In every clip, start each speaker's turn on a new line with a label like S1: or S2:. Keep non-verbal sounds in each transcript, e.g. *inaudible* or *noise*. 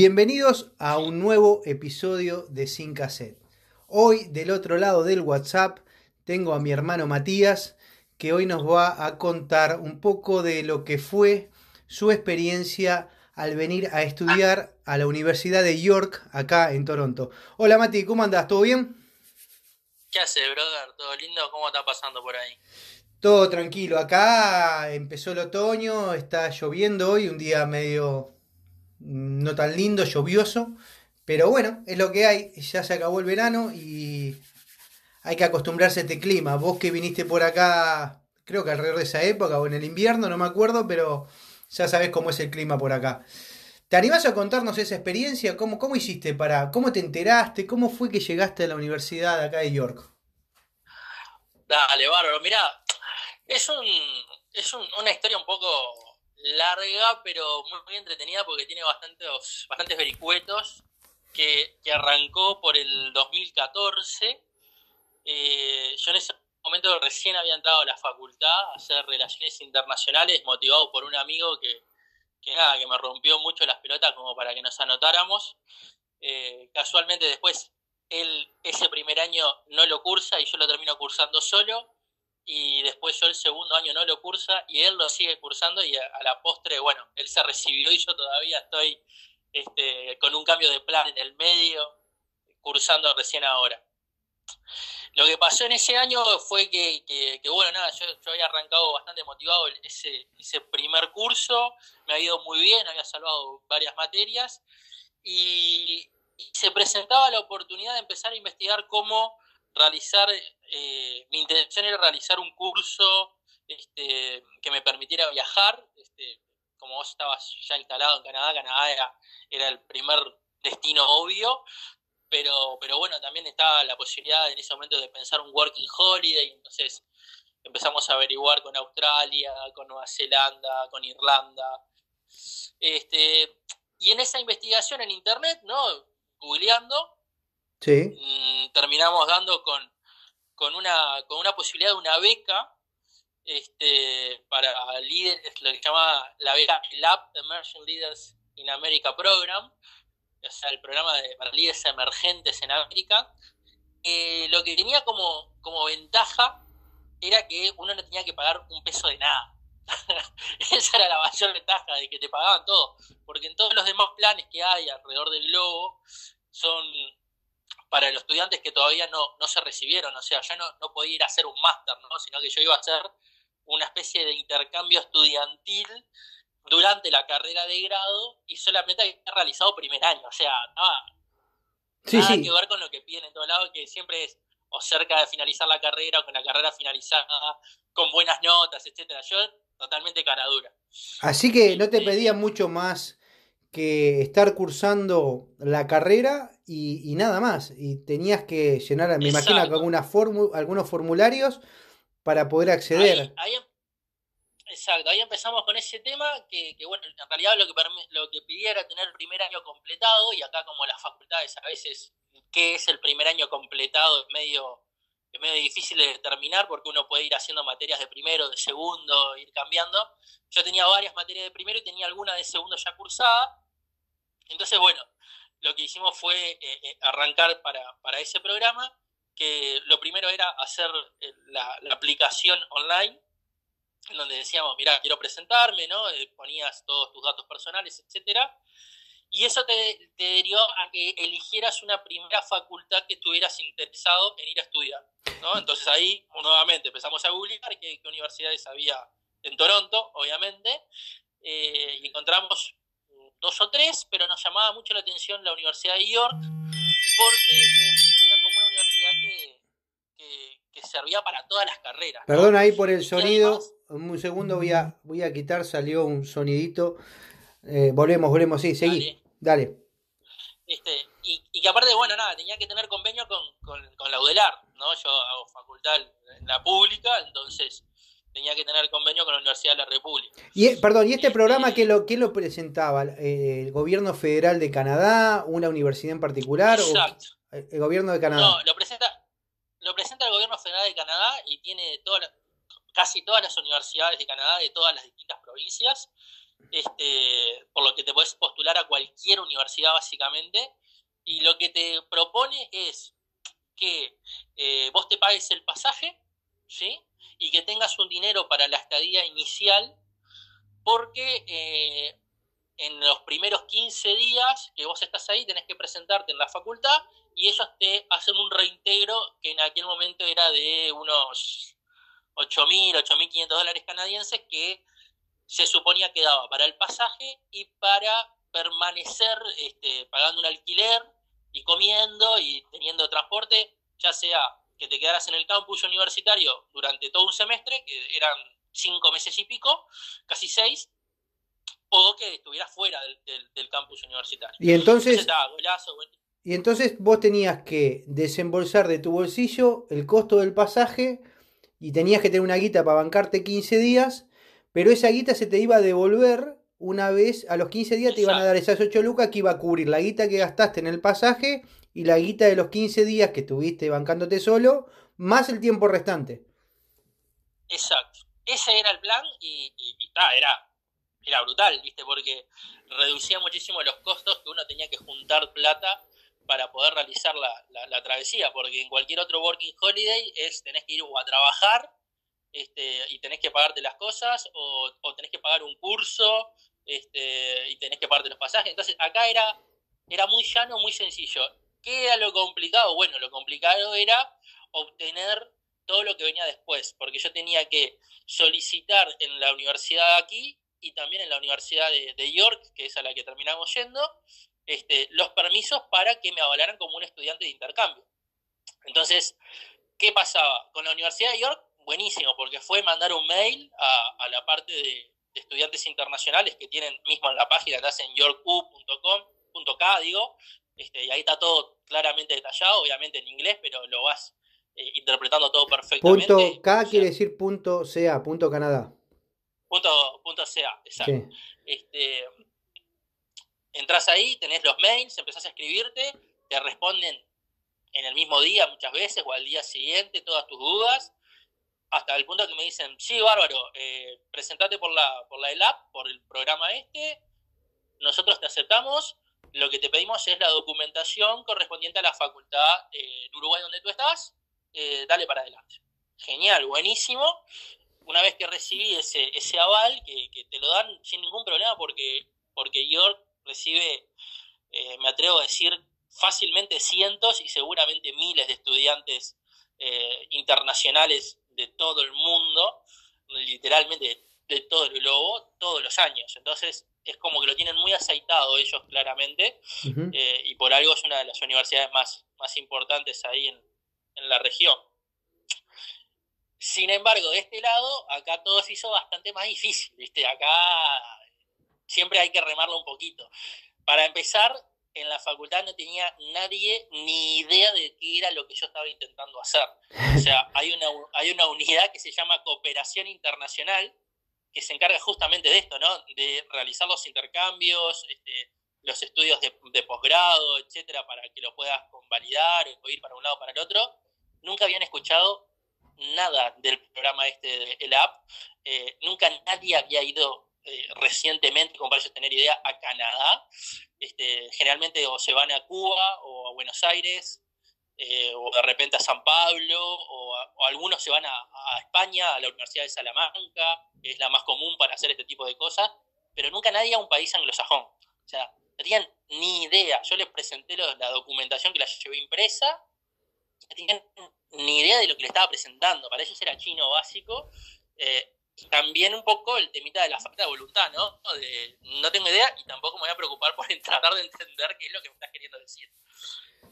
S1: Bienvenidos a un nuevo episodio de Sin Cassette. Hoy del otro lado del WhatsApp tengo a mi hermano Matías que hoy nos va a contar un poco de lo que fue su experiencia al venir a estudiar a la Universidad de York acá en Toronto. Hola Mati, ¿cómo andás? ¿Todo bien?
S2: ¿Qué hace, brother? ¿Todo lindo? ¿Cómo está pasando por ahí?
S1: Todo tranquilo. Acá empezó el otoño, está lloviendo hoy, un día medio no tan lindo, lluvioso, pero bueno, es lo que hay, ya se acabó el verano y hay que acostumbrarse a este clima. Vos que viniste por acá, creo que alrededor de esa época o en el invierno, no me acuerdo, pero ya sabés cómo es el clima por acá. ¿Te animás a contarnos esa experiencia? ¿Cómo, cómo hiciste para, cómo te enteraste? ¿Cómo fue que llegaste a la universidad acá de York?
S2: Dale, bárbaro, mirá, es, un, es una historia un poco larga, pero muy, entretenida porque tiene bastantes, bastantes vericuetos, que, que arrancó por el 2014. Eh, yo en ese momento recién había entrado a la facultad a hacer relaciones internacionales, motivado por un amigo que, que nada, que me rompió mucho las pelotas como para que nos anotáramos. Eh, casualmente después él ese primer año no lo cursa y yo lo termino cursando solo y después yo el segundo año no lo cursa y él lo sigue cursando y a, la postre, bueno, él se recibió y yo todavía estoy este, con un cambio de plan en el medio, cursando recién ahora. Lo que pasó en ese año fue que, bueno, nada, yo, había arrancado bastante motivado ese, ese primer curso, me ha ido muy bien, había salvado varias materias y, se presentaba la oportunidad de empezar a investigar cómo realizar, eh, mi intención era realizar un curso este, que me permitiera viajar, este, como vos estabas ya instalado en Canadá, Canadá era, el primer destino obvio, pero, pero bueno, también estaba la posibilidad en ese momento de pensar un working holiday, entonces empezamos a averiguar con Australia, con Nueva Zelanda, con Irlanda. Este, y en esa investigación en internet, ¿no? Googleando,
S1: sí.
S2: Terminamos dando con, con, una, con una posibilidad de una beca este, para líderes, lo que se llama la beca Lab Emerging Leaders in America Program, o sea, el programa de, para líderes emergentes en América, lo que tenía como, como ventaja era que uno no tenía que pagar un peso de nada. *laughs* Esa era la mayor ventaja, de que te pagaban todo. Porque en todos los demás planes que hay alrededor del globo son para los estudiantes que todavía no, no se recibieron. O sea, yo no, no podía ir a hacer un máster, ¿no? sino que yo iba a hacer una especie de intercambio estudiantil durante la carrera de grado y solamente había realizado primer año. O sea, nada, nada que ver con lo que piden en todos lados, que siempre es o cerca de finalizar la carrera o con la carrera finalizada, con buenas notas, etcétera. Yo totalmente cara dura.
S1: Así que no te pedía mucho más que estar cursando la carrera y, nada más. Y tenías que llenar, me imagino, algunas algunos formularios para poder acceder.
S2: Exacto, ahí empezamos con ese tema que, bueno, en realidad lo que, lo que pedía era tener el primer año completado y acá como las facultades a veces, ¿qué es el primer año completado? Es medio, es medio difícil de determinar porque uno puede ir haciendo materias de primero, de segundo, ir cambiando. Yo tenía varias materias de primero y tenía alguna de segundo ya cursada. Entonces, bueno, lo que hicimos fue eh, eh, arrancar para, para, ese programa, que lo primero era hacer eh, la, aplicación online en donde decíamos, mira, quiero presentarme, ¿no? Ponías todos tus datos personales, etcétera. Y eso te, te derivó a que eligieras una primera facultad que estuvieras interesado en ir a estudiar, ¿no? Entonces ahí, nuevamente, empezamos a googlear qué, universidades había en Toronto, obviamente, y encontramos dos o tres, pero nos llamaba mucho la atención la Universidad de York, porque era como una universidad que, que, servía para todas las carreras.
S1: Perdón ahí por el sonido un segundo voy a, voy a quitar, salió un sonidito. Eh, volvemos, volvemos, sí, seguí. Dale.
S2: Este, y, y, que aparte, bueno, nada, tenía que tener convenio con, con, la UDELAR, ¿no? Yo hago facultad en la pública, entonces tenía que tener convenio con la Universidad de la República.
S1: Y, perdón, ¿y este programa qué lo, qué lo presentaba? Eh, ¿El gobierno federal de Canadá? ¿Una universidad en particular?
S2: Exacto.
S1: ¿El gobierno de Canadá?
S2: No, lo presenta, lo presenta el gobierno federal de Canadá y tiene toda la, casi todas las universidades de Canadá de todas las distintas provincias. este, por lo que te puedes postular a cualquier universidad básicamente, y lo que te propone es que eh, vos te pagues el pasaje, ¿sí? Y que tengas un dinero para la estadía inicial, porque eh, en los primeros 15 días que vos estás ahí tenés que presentarte en la facultad y ellos te hacen un reintegro que en aquel momento era de unos 8.000, 8.500 dólares canadienses que se suponía que daba para el pasaje y para permanecer este, pagando un alquiler y comiendo y teniendo transporte, ya sea que te quedaras en el campus universitario durante todo un semestre, que eran cinco meses y pico, casi seis, o que estuvieras fuera del, campus universitario.
S1: Y entonces, y entonces vos tenías que desembolsar de tu bolsillo el costo del pasaje y tenías que tener una guita para bancarte 15 días, pero esa guita se te iba a devolver una vez, a los 15 días te iban a dar esas 8 lucas que iba a cubrir la guita que gastaste en el pasaje y la guita de los 15 días que estuviste bancándote solo, más el tiempo restante.
S2: Exacto. Ese era el plan y, y, era era brutal, ¿viste? Porque reducía muchísimo los costos que uno tenía que juntar plata para poder realizar la, travesía, porque en cualquier otro working holiday es tenés que ir a trabajar este, y tenés que pagarte las cosas o, o tenés que pagar un curso este, y tenés que pagarte los pasajes. Entonces acá era, era muy llano, muy sencillo. ¿Qué era lo complicado? Bueno, lo complicado era obtener todo lo que venía después, porque yo tenía que solicitar en la universidad aquí y también en la Universidad de, York, que es a la que terminamos yendo, este, los permisos para que me avalaran como un estudiante de intercambio. Entonces, ¿qué pasaba? Con la Universidad de York, buenísimo, porque fue mandar un mail a, la parte de, estudiantes internacionales que tienen mismo en la página, que hacen yorku.com.k, digo, este, y ahí está todo claramente detallado, obviamente en inglés, pero lo vas eh, interpretando todo perfectamente.
S1: Punto K quiere decir punto CA, punto Canadá.
S2: Punto, punto CA, exacto. Este, entras ahí, tenés los mails, empezás a escribirte, te responden en el mismo día muchas veces o al día siguiente todas tus dudas, hasta el punto que me dicen, sí, bárbaro, eh, presentate por la, por la ELAP, por el programa este, nosotros te aceptamos, lo que te pedimos es la documentación correspondiente a la facultad eh, en Uruguay donde tú estás, eh, dale para adelante. Genial, buenísimo una vez que recibí ese, ese aval, que, te lo dan sin ningún problema porque, porque York recibe, eh, me atrevo a decir, fácilmente cientos y seguramente miles de estudiantes eh, internacionales de todo el mundo, literalmente de, todo el globo, todos los años. Entonces es como que lo tienen muy aceitado ellos claramente eh, y por algo es una de las universidades más, más importantes ahí en, en la región. Sin embargo, de este lado, acá todo se hizo bastante más difícil, ¿viste? Acá siempre hay que remarlo un poquito. Para empezar, en la facultad no tenía nadie ni idea de qué era lo que yo estaba intentando hacer. O sea, hay una, hay una unidad que se llama Cooperación Internacional, que se encarga justamente de esto, ¿no? De realizar los intercambios, este, los estudios de, posgrado, etcétera, para que lo puedas convalidar o ir para un lado o para el otro. Nunca habían escuchado nada del programa este el app. Eh, nunca nadie había ido eh, recientemente, como ellos tener idea, a Canadá. Este, generalmente o se van a Cuba o a Buenos Aires, eh, o de repente a San Pablo, o, algunos se van a, España, a la Universidad de Salamanca, que es la más común para hacer este tipo de cosas, pero nunca nadie a un país anglosajón. O sea, no tenían ni idea. Yo les presenté la documentación que la llevé impresa, no tenían ni idea de lo que le estaba presentando. Para ellos era chino básico. Eh, también un poco el temita de la falta de voluntad, ¿no? No tengo idea y tampoco me voy a preocupar por tratar de entender qué es lo que me estás queriendo decir.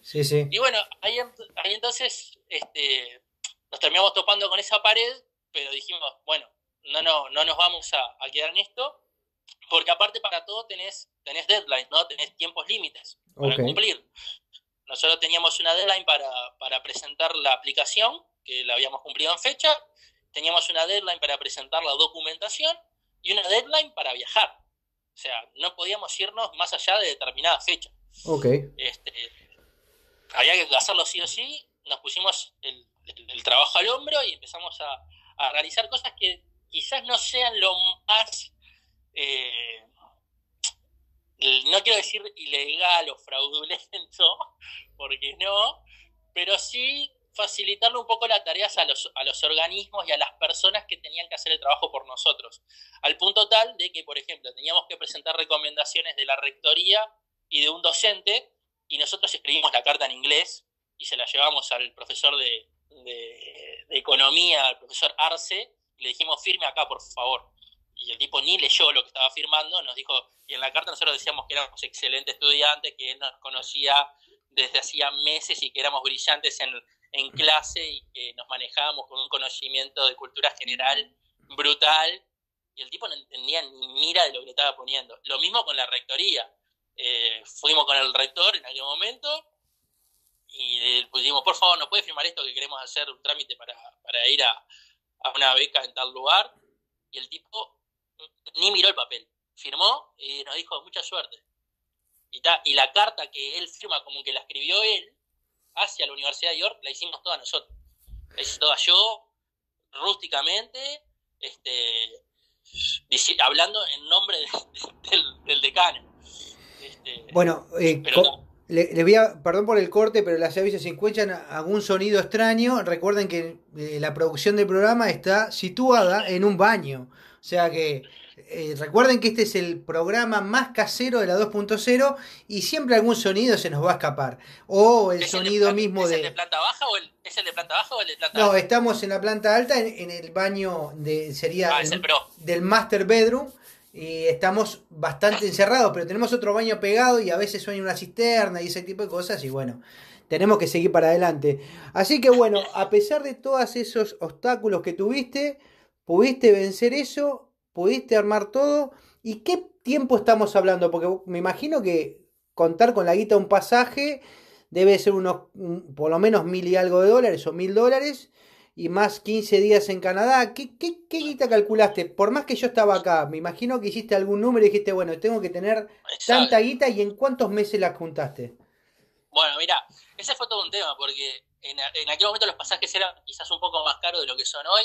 S1: Sí, sí.
S2: Y bueno, ahí, ahí entonces este, nos terminamos topando con esa pared, pero dijimos, bueno, no, no, no nos vamos a, quedar en esto, porque aparte para todo tenés, tenés deadlines, ¿no? Tenés tiempos límites para cumplir. Nosotros teníamos una deadline para, presentar la aplicación, que la habíamos cumplido en fecha, teníamos una deadline para presentar la documentación y una deadline para viajar. O sea, no podíamos irnos más allá de determinada fecha.
S1: Ok.
S2: Este, había que hacerlo sí o sí, nos pusimos el, trabajo al hombro y empezamos a, realizar cosas que quizás no sean lo más eh, no quiero decir ilegal o fraudulento, *laughs* porque no, pero sí facilitarle un poco las tareas a los, a los organismos y a las personas que tenían que hacer el trabajo por nosotros. Al punto tal de que, por ejemplo, teníamos que presentar recomendaciones de la rectoría y de un docente, y nosotros escribimos la carta en inglés y se la llevamos al profesor de, economía, al profesor Arce, y le dijimos, firme acá, por favor. Y el tipo ni leyó lo que estaba firmando, nos dijo, y en la carta nosotros decíamos que éramos excelentes estudiantes, que él nos conocía desde hacía meses y que éramos brillantes en, en clase y que nos manejábamos con un conocimiento de cultura general brutal y el tipo no entendía ni mira de lo que le estaba poniendo. Lo mismo con la rectoría. Eh, fuimos con el rector en aquel momento y le pusimos, por favor, ¿nos puede firmar esto que queremos hacer un trámite para, para ir a, a, una beca en tal lugar? Y el tipo ni miró el papel, firmó y nos dijo, mucha suerte. Y, ta, y la carta que él firma como que la escribió él, hacia la Universidad de York la hicimos toda nosotros. La hice toda yo, rústicamente, este, hablando en nombre del, decano.
S1: Este, bueno, eh, le, voy a, perdón por el corte, pero las avisas si encuentran algún sonido extraño, recuerden que eh, la producción del programa está situada en un baño. O sea que eh, recuerden que este es el programa más casero de la 2.0 y siempre algún sonido se nos va a escapar. O el sonido mismo de...
S2: ¿Es el de planta baja o el, ¿es el de planta baja o el de planta
S1: No, estamos en la planta alta, en, el baño de sería
S2: ah,
S1: del master bedroom. Y estamos bastante encerrados, pero tenemos otro baño pegado y a veces suena una cisterna y ese tipo de cosas. Y bueno, tenemos que seguir para adelante. Así que bueno, a pesar de todos esos obstáculos que tuviste, pudiste vencer eso pudiste armar todo. ¿Y qué tiempo estamos hablando? Porque me imagino que contar con la guita un pasaje debe ser unos, por lo menos mil y algo de dólares o mil dólares. Y más 15 días en Canadá. ¿Qué, qué, guita calculaste? Por más que yo estaba acá, me imagino que hiciste algún número y dijiste, bueno, tengo que tener tanta guita y en cuántos meses la juntaste.
S2: Bueno, mira, ese fue todo un tema, porque en, en, aquel momento los pasajes eran quizás un poco más caros de lo que son hoy.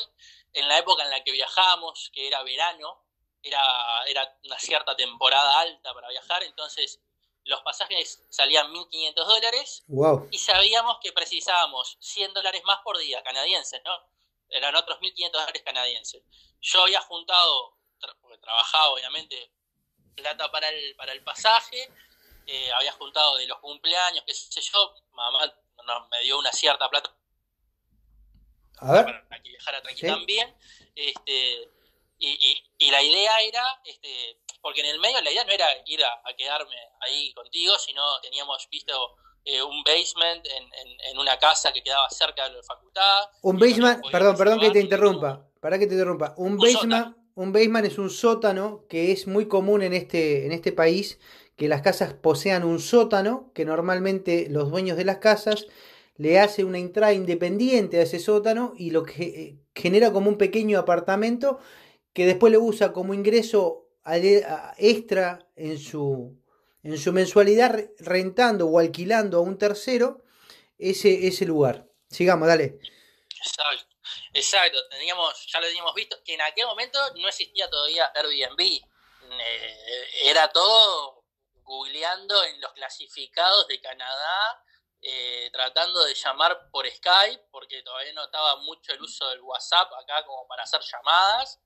S2: En la época en la que viajamos, que era verano, era, era una cierta temporada alta para viajar, entonces los pasajes salían 1.500 dólares y sabíamos que precisábamos 100 dólares más por día, canadienses, ¿no? Eran otros 1.500 dólares canadienses. Yo había juntado, porque trabajaba obviamente, plata para el, para el pasaje, eh, había juntado de los cumpleaños, qué sé yo, mamá me dio una cierta plata para que viajara tranquilo también. Este, y, y, la idea era, este, porque en el medio la idea no era ir a, quedarme ahí contigo, sino teníamos visto eh, un basement en, en, una casa que quedaba cerca de la facultad.
S1: Un basement, perdón, perdón que te interrumpa, para que te interrumpa. Un, basement, un basement es un sótano que es muy común en este, en este país que las casas posean un sótano, que normalmente los dueños de las casas le hace una entrada independiente a ese sótano y lo que eh, genera como un pequeño apartamento que después lo usa como ingreso extra en su, en su mensualidad rentando o alquilando a un tercero ese, ese lugar. Sigamos, dale.
S2: Exacto, exacto. Teníamos, ya lo teníamos visto, que en aquel momento no existía todavía Airbnb. Eh, era todo googleando en los clasificados de Canadá, eh, tratando de llamar por Skype, porque todavía no estaba mucho el uso del WhatsApp acá como para hacer llamadas.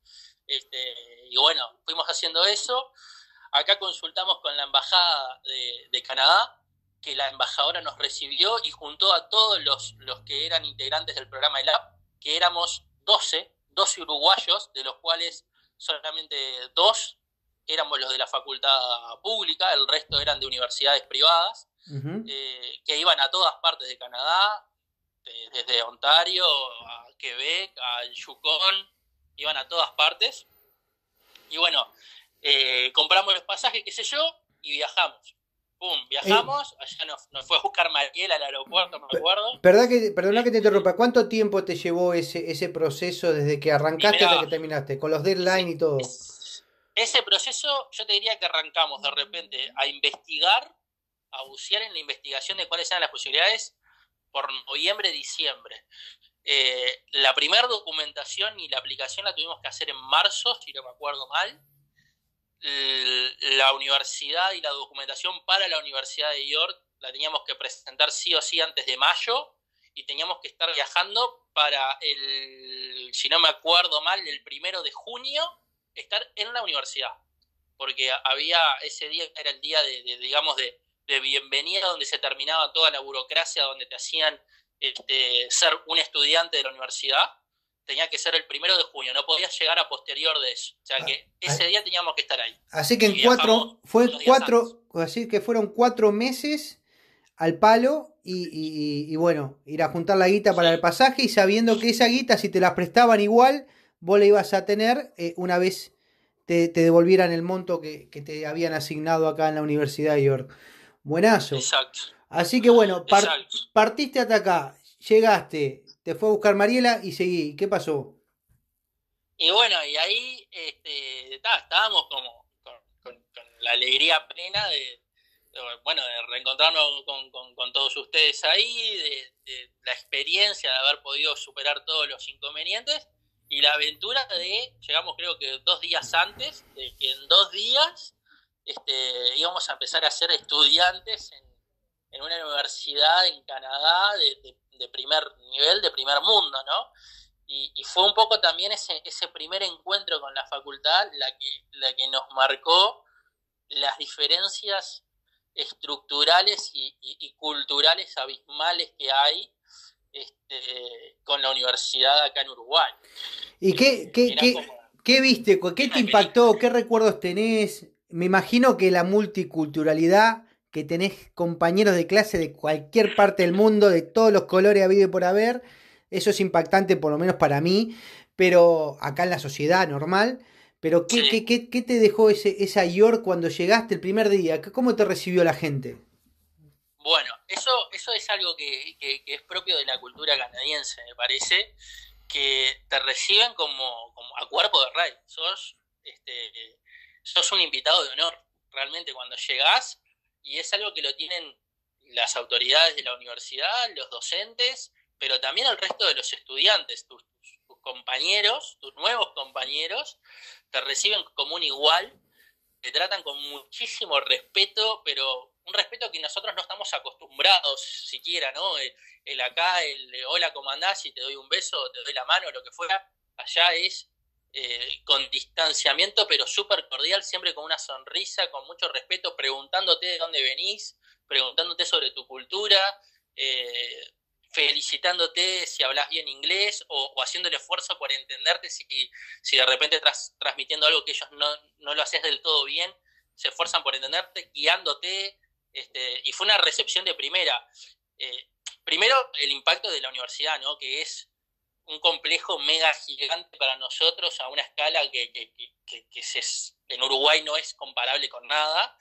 S2: Este, y bueno, fuimos haciendo eso. Acá consultamos con la embajada de, Canadá, que la embajadora nos recibió y juntó a todos los, los que eran integrantes del programa ELAP, que éramos 12, 12 uruguayos, de los cuales solamente dos éramos los de la facultad pública, el resto eran de universidades privadas, eh, que iban a todas partes de Canadá, desde Ontario a Quebec, a Yukon, iban a todas partes. Y bueno, eh, compramos los pasajes, qué sé yo, y viajamos. Pum, viajamos, eh, allá nos, fue a buscar Mariel al aeropuerto, me acuerdo.
S1: ¿Verdad que, perdona que te interrumpa, ¿cuánto tiempo te llevó ese, ese proceso desde que arrancaste hasta que terminaste? Con los deadlines y todo.
S2: Ese proceso yo te diría que arrancamos de repente a investigar, a bucear en la investigación de cuáles eran las posibilidades por noviembre, diciembre. Eh, la primera documentación y la aplicación la tuvimos que hacer en marzo, si no me acuerdo mal. la universidad y la documentación para la Universidad de York la teníamos que presentar sí o sí antes de mayo y teníamos que estar viajando para el, si no me acuerdo mal, el primero de junio, estar en la universidad. Porque había, ese día era el día de, digamos, de, bienvenida, donde se terminaba toda la burocracia, donde te hacían este, ser un estudiante de la universidad. Tenía que ser el primero de junio, no podías llegar a posterior de eso. O sea que ah, ese día teníamos que estar ahí.
S1: Así que en cuatro, fue cuatro, así que fueron cuatro meses al palo y, bueno, ir a juntar la guita para el pasaje y sabiendo que esa guita, si te la prestaban igual, vos la ibas a tener eh, una vez te, devolvieran el monto que, te habían asignado acá en la Universidad de York. Buenazo. Exacto. Así que bueno, partiste hasta acá, llegaste, te fue a buscar Mariela y seguí. ¿Qué pasó?
S2: Y bueno, y ahí este, estábamos como con la alegría plena de, bueno, de reencontrarnos con, todos ustedes ahí, de, la experiencia de haber podido superar todos los inconvenientes y la aventura de, llegamos creo que dos días antes, de que en dos días este, íbamos a empezar a ser estudiantes en, una universidad en Canadá de, primer nivel, de primer mundo, ¿no? Y, fue un poco también ese, ese primer encuentro con la facultad la que, la que nos marcó las diferencias estructurales y, culturales abismales que hay este, con la universidad acá en Uruguay.
S1: ¿Y qué, qué, viste? ¿Qué te impactó? ¿Qué recuerdos tenés? Me imagino que la multiculturalidad, que tenés compañeros de clase de cualquier parte del mundo, de todos los colores habido y por haber, eso es impactante por lo menos para mí, pero acá en la sociedad normal. Pero ¿qué, qué, te dejó ese, esa York cuando llegaste el primer día? ¿Cómo te recibió la gente?
S2: Bueno, eso, eso es algo que, es propio de la cultura canadiense, me parece, que te reciben como, a cuerpo de rey. Sos, este, sos un invitado de honor, realmente, cuando llegás, y es algo que lo tienen las autoridades de la universidad, los docentes, pero también el resto de los estudiantes, tus compañeros, tus nuevos compañeros, te reciben como un igual, te tratan con muchísimo respeto, pero un respeto que nosotros no estamos acostumbrados siquiera, ¿no? El, acá, el hola, comandás, y te doy un beso, te doy la mano, lo que fuera, allá es eh, con distanciamiento, pero súper cordial, siempre con una sonrisa, con mucho respeto, preguntándote de dónde venís, preguntándote sobre tu cultura, eh, felicitándote si hablas bien inglés o, haciendo el esfuerzo por entenderte si, si de repente estás transmitiendo algo que ellos no, no, lo haces del todo bien, se esfuerzan por entenderte, guiándote, este, y fue una recepción de primera. Eh, primero, el impacto de la universidad, ¿no? que es un complejo mega gigante para nosotros a una escala que, que, que, que en Uruguay no es comparable con nada.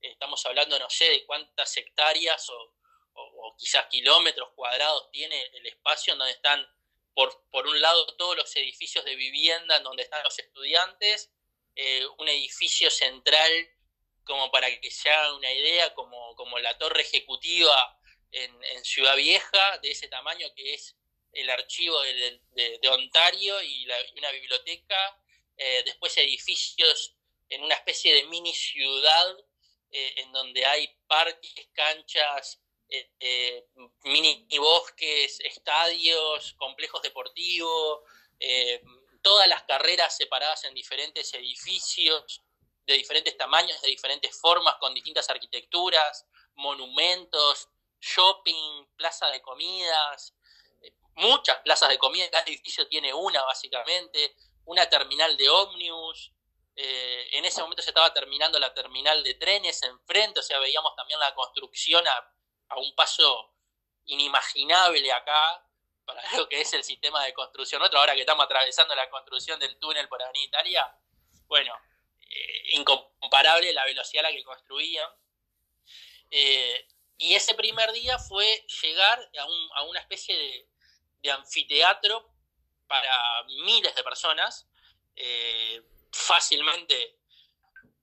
S2: Estamos hablando, no sé, de cuántas hectáreas o o, quizás kilómetros cuadrados tiene el espacio en donde están, por, por un lado, todos los edificios de vivienda en donde están los estudiantes, eh, un edificio central, como para que se haga una idea, como, como la torre ejecutiva en, Ciudad Vieja, de ese tamaño que es el archivo de, Ontario y, una biblioteca, eh, después edificios en una especie de mini ciudad eh, en donde hay parques, canchas, eh, mini bosques, estadios, complejos deportivos, todas las carreras separadas en diferentes edificios, de diferentes tamaños, de diferentes formas, con distintas arquitecturas, monumentos, shopping, plaza de comidas, muchas plazas de comida, cada edificio tiene una básicamente, una terminal de ómnibus, en ese momento se estaba terminando la terminal de trenes enfrente, o sea, veíamos también la construcción a a un paso inimaginable acá para *laughs* lo que es el sistema de construcción nuestro, ahora que estamos atravesando la construcción del túnel por Avenida Italia, bueno, eh, incomparable la velocidad a la que construían. Eh, y ese primer día fue llegar a, una especie de, anfiteatro para miles de personas, eh, fácilmente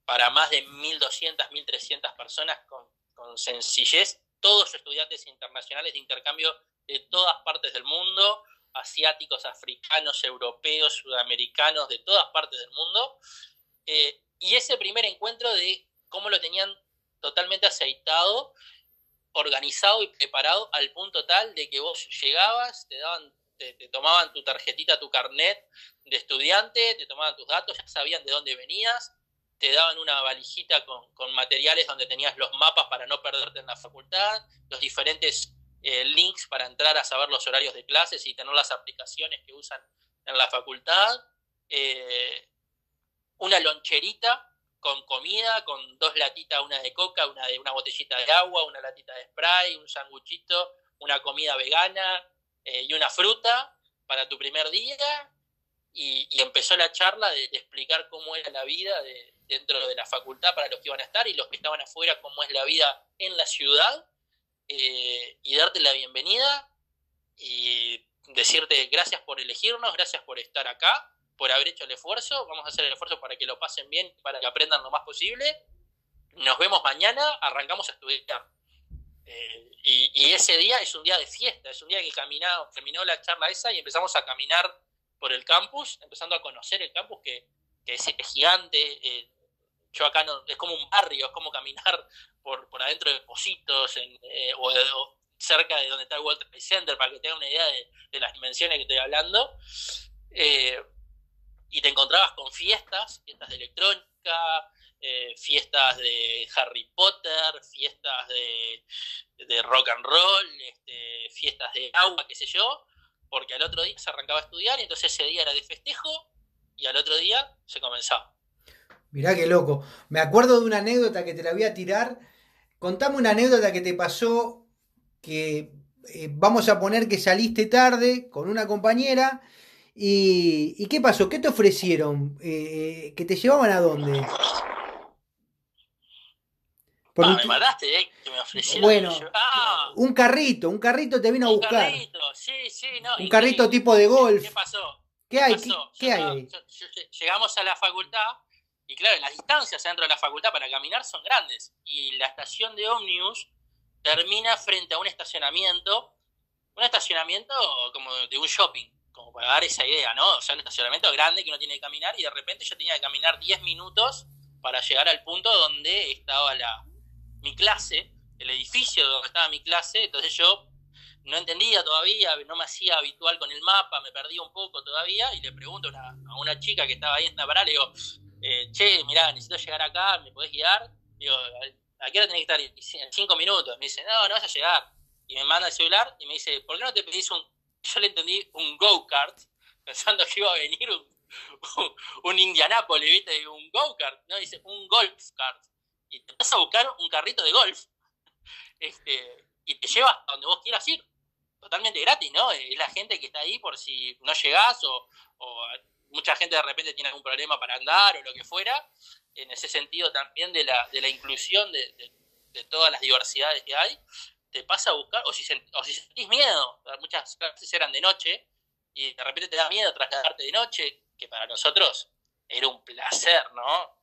S2: para más de 1.200, 1.300 personas con, con sencillez todos estudiantes internacionales de intercambio de todas partes del mundo, asiáticos, africanos, europeos, sudamericanos, de todas partes del mundo. Eh, y ese primer encuentro de cómo lo tenían totalmente aceitado, organizado y preparado al punto tal de que vos llegabas, te daban te, tomaban tu tarjetita, tu carnet de estudiante, te tomaban tus datos, ya sabían de dónde venías, te daban una valijita con, materiales donde tenías los mapas para no perderte en la facultad, los diferentes eh, links para entrar a saber los horarios de clases y tener las aplicaciones que usan en la facultad, eh, una loncherita con comida, con dos latitas, una de coca, una de una botellita de agua, una latita de spray, un sanguchito, una comida vegana eh, y una fruta para tu primer día. Y, empezó la charla de, explicar cómo era la vida dentro de la facultad para los que iban a estar y los que estaban afuera, cómo es la vida en la ciudad. Eh, y darte la bienvenida y decirte gracias por elegirnos, gracias por estar acá por haber hecho el esfuerzo. Vamos a hacer el esfuerzo para que lo pasen bien, para que aprendan lo más posible. Nos vemos mañana, arrancamos a estudiar. Eh, y, ese día es un día de fiesta, es un día que caminado, terminó la charla esa y empezamos a caminar por el campus, empezando a conocer el campus que, es, gigante. Eh, yo acá no, es como un barrio, es como caminar por, por adentro de Positos eh, o, cerca de donde está el World Trade Center, para que tengan una idea de, las dimensiones que estoy hablando y te encontrabas con fiestas, fiestas de electrónica, eh, fiestas de Harry Potter, fiestas de, rock and roll, este, fiestas de agua, qué sé yo, porque al otro día se arrancaba a estudiar y entonces ese día era de festejo y al otro día se comenzaba.
S1: Mirá qué loco. Me acuerdo de una anécdota que te la voy a tirar. Contame una anécdota que te pasó que eh, vamos a poner que saliste tarde con una compañera ¿Y, qué pasó? ¿Qué te ofrecieron? Eh, eh, ¿Que te llevaban a dónde?
S2: ah, me mataste, ¿eh? Que me ofrecieron.
S1: Bueno, ah. un carrito, un carrito te vino a buscar.
S2: Un carrito, sí, sí, no.
S1: Un carrito tipo de golf.
S2: ¿Qué pasó?
S1: ¿Qué, hay? ¿Qué, hay ahí?
S2: llegamos a la facultad y claro, las distancias dentro de la facultad para caminar son grandes y la estación de ómnibus termina frente a un estacionamiento, un estacionamiento como de un shopping como para dar esa idea, ¿no? O sea, un estacionamiento grande que uno tiene que caminar y de repente yo tenía que caminar 10 minutos para llegar al punto donde estaba la, mi clase, el edificio donde estaba mi clase, entonces yo no entendía todavía, no me hacía habitual con el mapa, me perdía un poco todavía y le pregunto a una, chica que estaba ahí en Navarra, le digo, eh, che, mirá, necesito llegar acá, ¿me podés guiar? Digo, ¿a qué hora tenés que estar? En cinco minutos. Me dice, no, no vas a llegar. Y me manda el celular y me dice, ¿por qué no te pedís un yo le entendí un go-kart, *laughs* pensando que iba a venir un, *laughs* un, ¿viste? Un go-kart, no, dice un golf kart. Y te vas a buscar un carrito de golf *laughs* este, y te llevas a donde vos quieras ir. Totalmente gratis, ¿no? Es la gente que está ahí por si no llegás o, mucha gente de repente tiene algún problema para andar o lo que fuera. En ese sentido también de la, de la inclusión de, de todas las diversidades que hay te pasa a buscar, o si, o si sentís miedo, muchas clases eran de noche, y de repente te da miedo trasladarte de noche, que para nosotros era un placer, ¿no?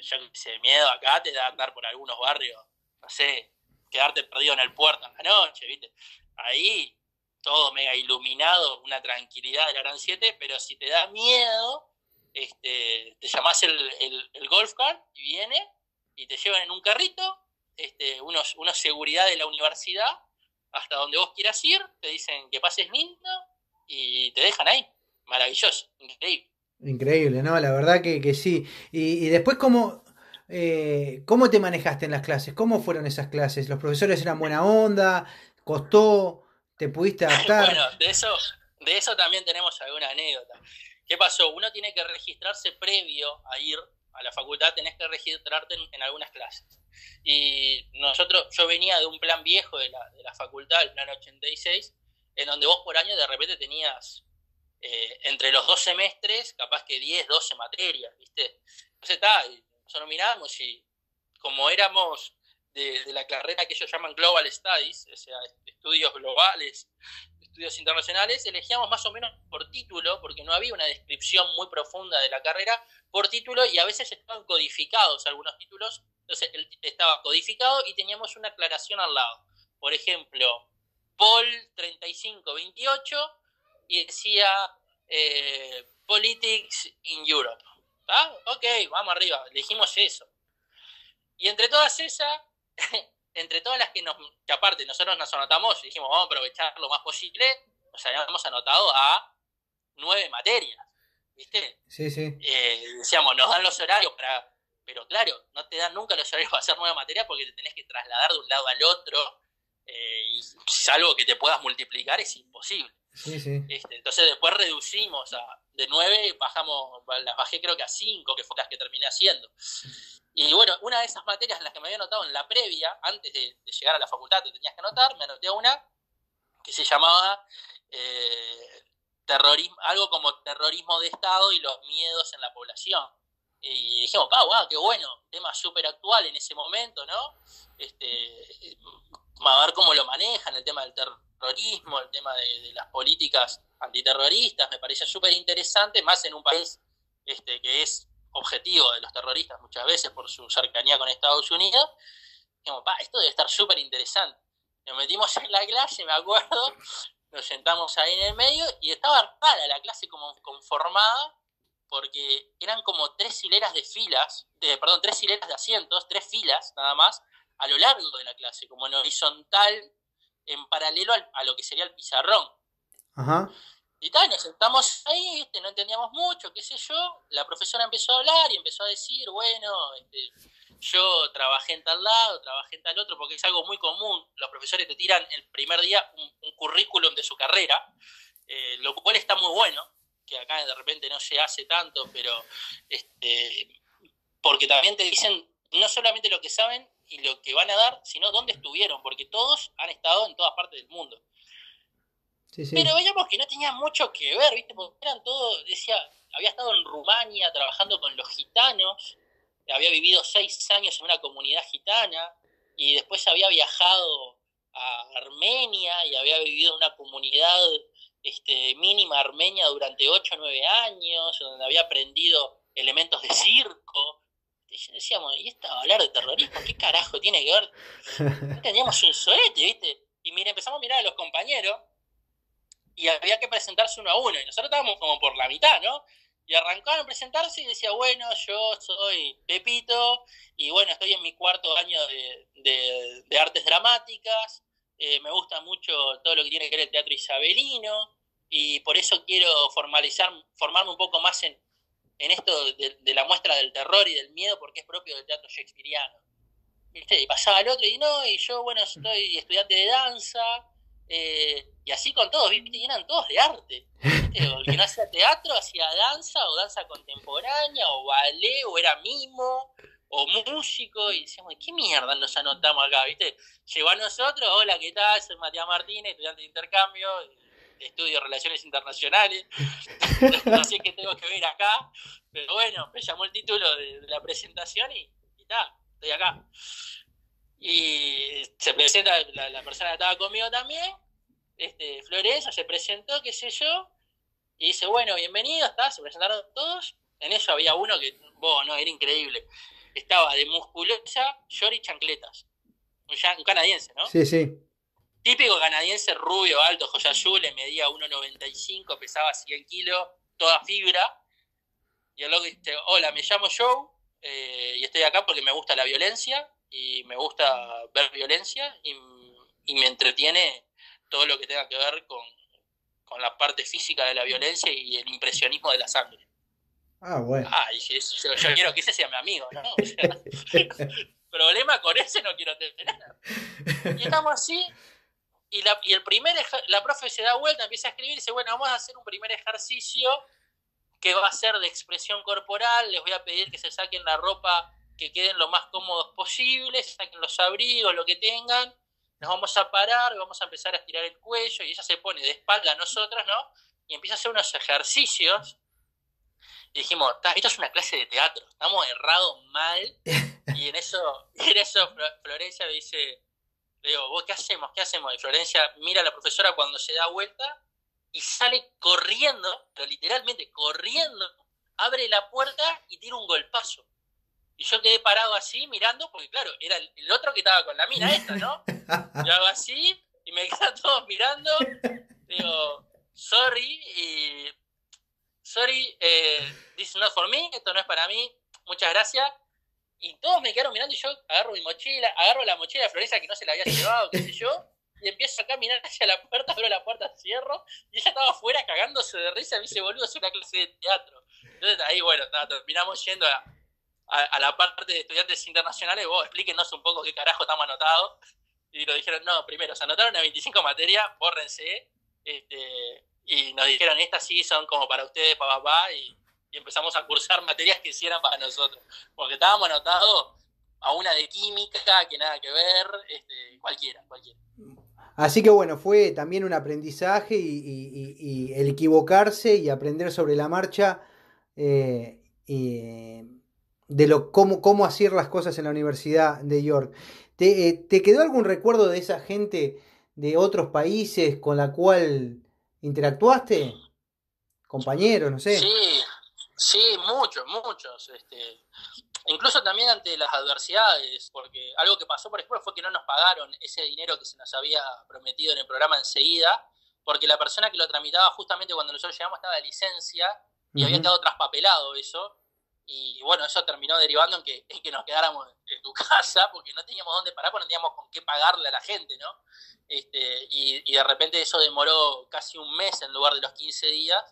S2: Yo ese miedo acá te da andar por algunos barrios, no sé, quedarte perdido en el puerto en la noche, ¿viste? Ahí todo mega iluminado, una tranquilidad de la Gran 7, pero si te da miedo, este, te llamás el, el, el golf car y viene y te llevan en un carrito este, unos, unos seguridad de la universidad hasta donde vos quieras ir, te dicen que pases lindo y te dejan ahí. Maravilloso, increíble.
S1: Increíble, ¿no? La verdad que, sí. Y, después, ¿cómo, eh, ¿cómo te manejaste en las clases? ¿Cómo fueron esas clases? ¿Los profesores eran buena onda? ¿Costó? ¿Te pudiste *laughs* adaptar?
S2: bueno, de eso, de eso también tenemos alguna anécdota. ¿Qué pasó? Uno tiene que registrarse previo a ir a la facultad, tenés que registrarte en algunas clases. Y nosotros, yo venía de un plan viejo de la, de la facultad, el plan 86, en donde vos por año de repente tenías eh, entre los dos semestres, capaz que 10, 12 materias, ¿viste? Entonces está, nosotros miramos y como éramos de, de, la carrera que ellos llaman Global Studies, o sea, estudios globales, estudios internacionales, elegíamos más o menos por título, porque no había una descripción muy profunda de la carrera, por título y a veces estaban codificados algunos títulos entonces estaba codificado y teníamos una aclaración al lado. Por ejemplo, Paul 3528 y decía eh, Politics in Europe. ¿ah? Ok, vamos arriba, elegimos eso. Y entre todas esas, *laughs* entre todas las que nos, que aparte nosotros nos anotamos, dijimos, vamos a aprovechar lo más posible, nos habíamos anotado a nueve materias, ¿viste?
S1: Sí, sí.
S2: Eh, decíamos, nos dan los horarios para... Pero claro, no te dan nunca los horarios para hacer nueva materia porque te tenés que trasladar de un lado al otro, eh, y salvo que te puedas multiplicar, es imposible.
S1: Sí, sí.
S2: Este, entonces después reducimos a, de 9, bajamos, las bajé creo que a 5, que fue las que terminé haciendo. Y bueno, una de esas materias en las que me había anotado en la previa, antes de, llegar a la facultad, te tenías que anotar, me anoté una que se llamaba eh, terrorismo, algo como terrorismo de Estado y los miedos en la población. Y dijimos, ah, wow, qué bueno, tema súper actual en ese momento, ¿no? Este, a ver cómo lo manejan, el tema del terrorismo, el tema de, las políticas antiterroristas, me parece súper interesante, más en un país este, que es objetivo de los terroristas muchas veces por su cercanía con Estados Unidos. Dijimos, pa, esto debe estar súper interesante. Nos metimos en la clase, me acuerdo, *laughs* nos sentamos ahí en el medio y estaba rara la clase como conformada porque eran como tres hileras de filas, de, perdón, tres hileras de asientos, tres filas nada más, a lo largo de la clase, como en horizontal, en paralelo a lo que sería el pizarrón.
S1: Ajá.
S2: Y tal, nos sentamos ahí, no entendíamos mucho, qué sé yo. La profesora empezó a hablar y empezó a decir, bueno, este, yo trabajé en tal lado, trabajé en tal otro, porque es algo muy común. Los profesores te tiran el primer día un, currículum de su carrera, eh, lo cual está muy bueno, que acá de repente no se hace tanto, pero este, porque también te dicen no solamente lo que saben y lo que van a dar, sino dónde estuvieron, porque todos han estado en todas partes del mundo. Pero veíamos que no tenía mucho que ver, ¿viste? Porque eran todos, decía, había estado en Rumania trabajando con los gitanos, había vivido seis años en una comunidad gitana, y después había viajado a Armenia y había vivido en una comunidad este, mínima armenia durante ocho o nueve años, donde había aprendido elementos de circo. Y decíamos, ¿y esta hablar de terrorismo? ¿Qué carajo tiene que ver? *laughs* No teníamos un solete, ¿viste? Y mira, empezamos a mirar a los compañeros y había que presentarse uno a uno. Y nosotros estábamos como por la mitad, ¿no? Y arrancaron a presentarse y decía, bueno, yo soy Pepito y bueno, estoy en mi cuarto año de, artes dramáticas, eh, me gusta mucho todo lo que tiene que ver el teatro isabelino y por eso quiero formalizar, formarme un poco más en, en esto de, la muestra del terror y del miedo porque es propio del teatro shakespeariano. Y pasaba el otro y no, y yo, bueno, soy estudiante de danza, eh, y así con todos, ¿viste? Y eran todos de arte. El que no hacía teatro hacía danza o danza contemporánea o ballet o era mimo o músico y decíamos, ¿qué mierda nos anotamos acá? ¿Viste? Llegó a nosotros, hola, ¿qué tal? Soy Matías Martínez, estudiante de intercambio, estudio Relaciones Internacionales. *laughs* no sé qué tengo que ver acá, pero bueno, me llamó el título de, la presentación y, está, estoy acá. Y se presenta, la, persona que estaba conmigo también, este, Florencia, se presentó, qué sé yo, y dice, bueno, bienvenido, está, se presentaron todos. En eso había uno que, bueno, no, era increíble. Estaba de musculosa, short y chancletas. Un, canadiense, ¿no?
S1: Sí, sí.
S2: Típico canadiense rubio, alto, joya azul, medía 1,95, pesaba 100 kilos, toda fibra. Y el loco dice, hola, me llamo Joe eh, y estoy acá porque me gusta la violencia y me gusta ver violencia y, me entretiene todo lo que tenga que ver con, la parte física de la violencia y el impresionismo de la sangre.
S1: Ah, bueno.
S2: Ah, yo, quiero que ese sea mi amigo, ¿no? *laughs* *laughs* problema con ese no quiero tener. Y estamos así, y la, y el primer la profe se da vuelta, empieza a escribir y dice, bueno, vamos a hacer un primer ejercicio que va a ser de expresión corporal, les voy a pedir que se saquen la ropa que queden lo más cómodos posibles, saquen los abrigos, lo que tengan, nos vamos a parar, vamos a empezar a estirar el cuello y ella se pone de espalda a nosotros, ¿no? Y empieza a hacer unos ejercicios. Y dijimos, esto es una clase de teatro, estamos errados mal. *laughs* Y en eso, en eso Florencia dice, le digo, ¿vos qué hacemos? ¿Qué hacemos? Y Florencia mira a la profesora cuando se da vuelta y sale corriendo, pero literalmente corriendo, abre la puerta y tira un golpazo. Y yo quedé parado así mirando, porque claro, era el, otro que estaba con la mina esta, ¿no? *laughs* Yo hago así y me quedan todos mirando. Digo, sorry, y sorry, eh, this is not for me, esto no es para mí, muchas gracias. Y todos me quedaron mirando y yo agarro mi mochila, agarro la mochila de Floresa que no se la había llevado, qué sé yo, y empiezo a caminar hacia la puerta, abro la puerta, cierro, y ella estaba afuera cagándose de risa, me dice, boludo, es una clase de teatro. Entonces ahí, bueno, terminamos yendo a, a, la parte de estudiantes internacionales, vos explíquenos un poco qué carajo estamos anotados. Y nos dijeron, no, primero, se anotaron a 25 materias, bórrense. Este, y nos dijeron, estas sí son como para ustedes, para papá, y, empezamos a cursar *laughs* materias que hicieran para nosotros. Porque estábamos anotados a una de química, que nada que ver, este, cualquiera, cualquiera.
S1: Así que bueno, fue también un aprendizaje y, el equivocarse y aprender sobre la marcha eh, de lo, cómo, cómo hacer las cosas en la Universidad de York. ¿Te, eh, ¿Te, quedó algún recuerdo de esa gente de otros países con la cual interactuaste? Compañeros, no sé.
S2: Sí, sí, muchos, muchos. Este, incluso también ante las adversidades, porque algo que pasó, por ejemplo, fue que no nos pagaron ese dinero que se nos había prometido en el programa enseguida, porque la persona que lo tramitaba justamente cuando nosotros llegamos estaba de licencia y había quedado traspapelado eso. Y bueno, eso terminó derivando en que, que nos quedáramos en tu *laughs* casa porque no teníamos dónde parar, porque no teníamos con qué pagarle a la gente, ¿no? Este, y, de repente eso demoró casi un mes en lugar de los 15 días.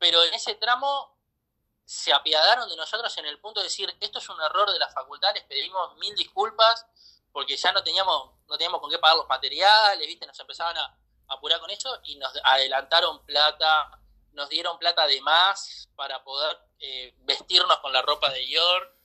S2: Pero en ese tramo se apiadaron de nosotros en el punto de decir, esto es un error de la facultad, les pedimos mil disculpas porque ya no teníamos, no teníamos con qué pagar los materiales, ¿viste? Nos empezaban a apurar con eso y nos adelantaron plata, nos dieron plata de más para poder eh, vestirnos con la ropa de York,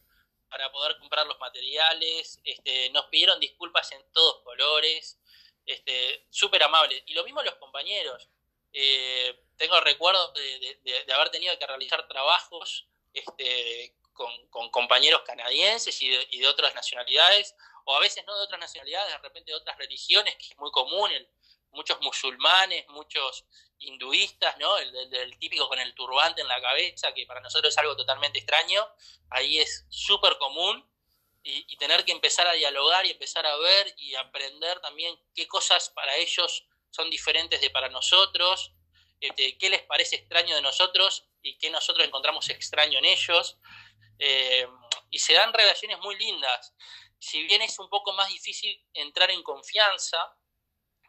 S2: para poder comprar los materiales, este, nos pidieron disculpas en todos colores, este, súper amables. Y lo mismo los compañeros. Eh, tengo recuerdos de, haber tenido que realizar trabajos este, con, compañeros canadienses y de, y de, otras nacionalidades, o a veces no de otras nacionalidades, de repente de otras religiones, que es muy común, el, muchos musulmanes, muchos hinduistas, ¿no? El, típico con el turbante en la cabeza, que para nosotros es algo totalmente extraño, ahí es súper común. Y, tener que empezar a dialogar y empezar a ver y aprender también qué cosas para ellos son diferentes de para nosotros, este, qué les parece extraño de nosotros y qué nosotros encontramos extraño en ellos. Eh, y se dan relaciones muy lindas. Si bien es un poco más difícil entrar en confianza,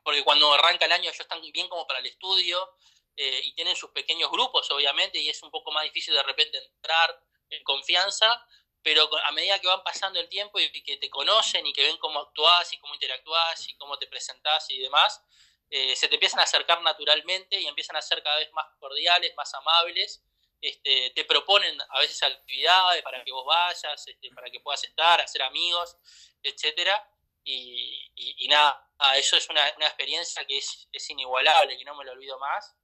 S2: porque cuando arranca el año ellos están bien como para el estudio eh, y tienen sus pequeños grupos, obviamente, y es un poco más difícil de repente entrar en confianza, pero a medida que van pasando el tiempo y que te conocen y que ven cómo actúas y cómo interactúas y cómo te presentás y demás, eh, se te empiezan a acercar naturalmente y empiezan a ser cada vez más cordiales, más amables. Este, te proponen a veces actividades para que vos vayas, este, para que puedas estar, hacer amigos, etcétera. Y, nada, eso es una, experiencia que es, inigualable, que no me lo olvido más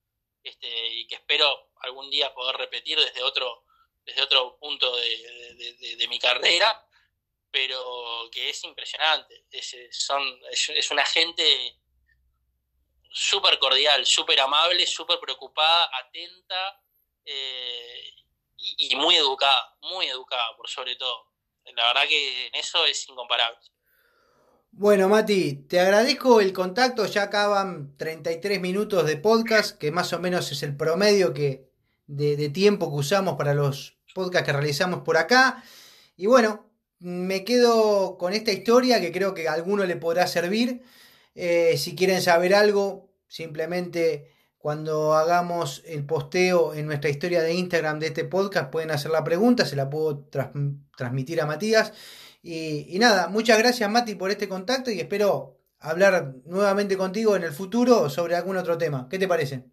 S2: este, y que espero algún día poder repetir desde otro, desde otro punto de, mi carrera, pero que es impresionante. Es, son, es, una gente súper cordial, súper amable, súper preocupada, atenta eh, y muy educada, muy educada por sobre todo. La verdad que en eso es incomparable.
S1: Bueno, Mati, te agradezco el contacto. Ya acaban 33 minutos de podcast, que más o menos es el promedio que, de, tiempo que usamos para los podcasts que realizamos por acá. Y bueno, me quedo con esta historia que creo que a alguno le podrá servir. Eh, si quieren saber algo, simplemente cuando hagamos el posteo en nuestra historia de Instagram de este podcast pueden hacer la pregunta, se la puedo transmitir a Matías. Y, nada, muchas gracias Mati por este contacto y espero hablar nuevamente contigo en el futuro sobre algún otro tema. ¿Qué te parece?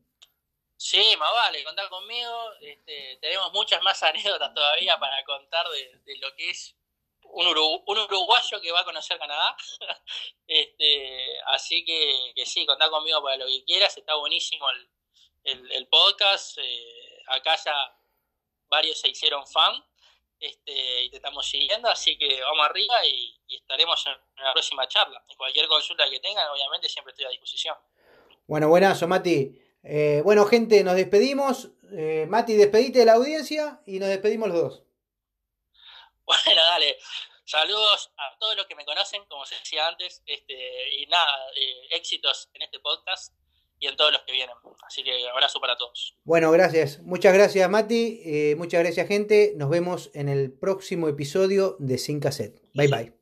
S2: Sí, más vale, contar conmigo. Este, tenemos muchas más *laughs* anécdotas todavía para contar de, lo que es un, uruguayo que va a conocer Canadá. *laughs* este, así que, sí, contar conmigo para lo que quieras. Está buenísimo el, podcast. Eh, acá ya varios se hicieron fan este, y te estamos siguiendo, así que vamos arriba y, estaremos en, la próxima charla. En cualquier consulta que tengan, obviamente siempre estoy a disposición.
S1: Bueno, buenazo, Mati. Eh, bueno, gente, nos despedimos. Eh, Mati, despedite de la audiencia y nos despedimos los dos.
S2: Bueno, dale. Saludos a todos los que me conocen, como se decía antes, este, y nada, eh, éxitos en este podcast. y en todos los que vienen. Así que abrazo para todos.
S1: Bueno, gracias. Muchas gracias, Mati. Eh, muchas gracias, gente. Nos vemos en el próximo episodio de Sin Cassette. Bye bye.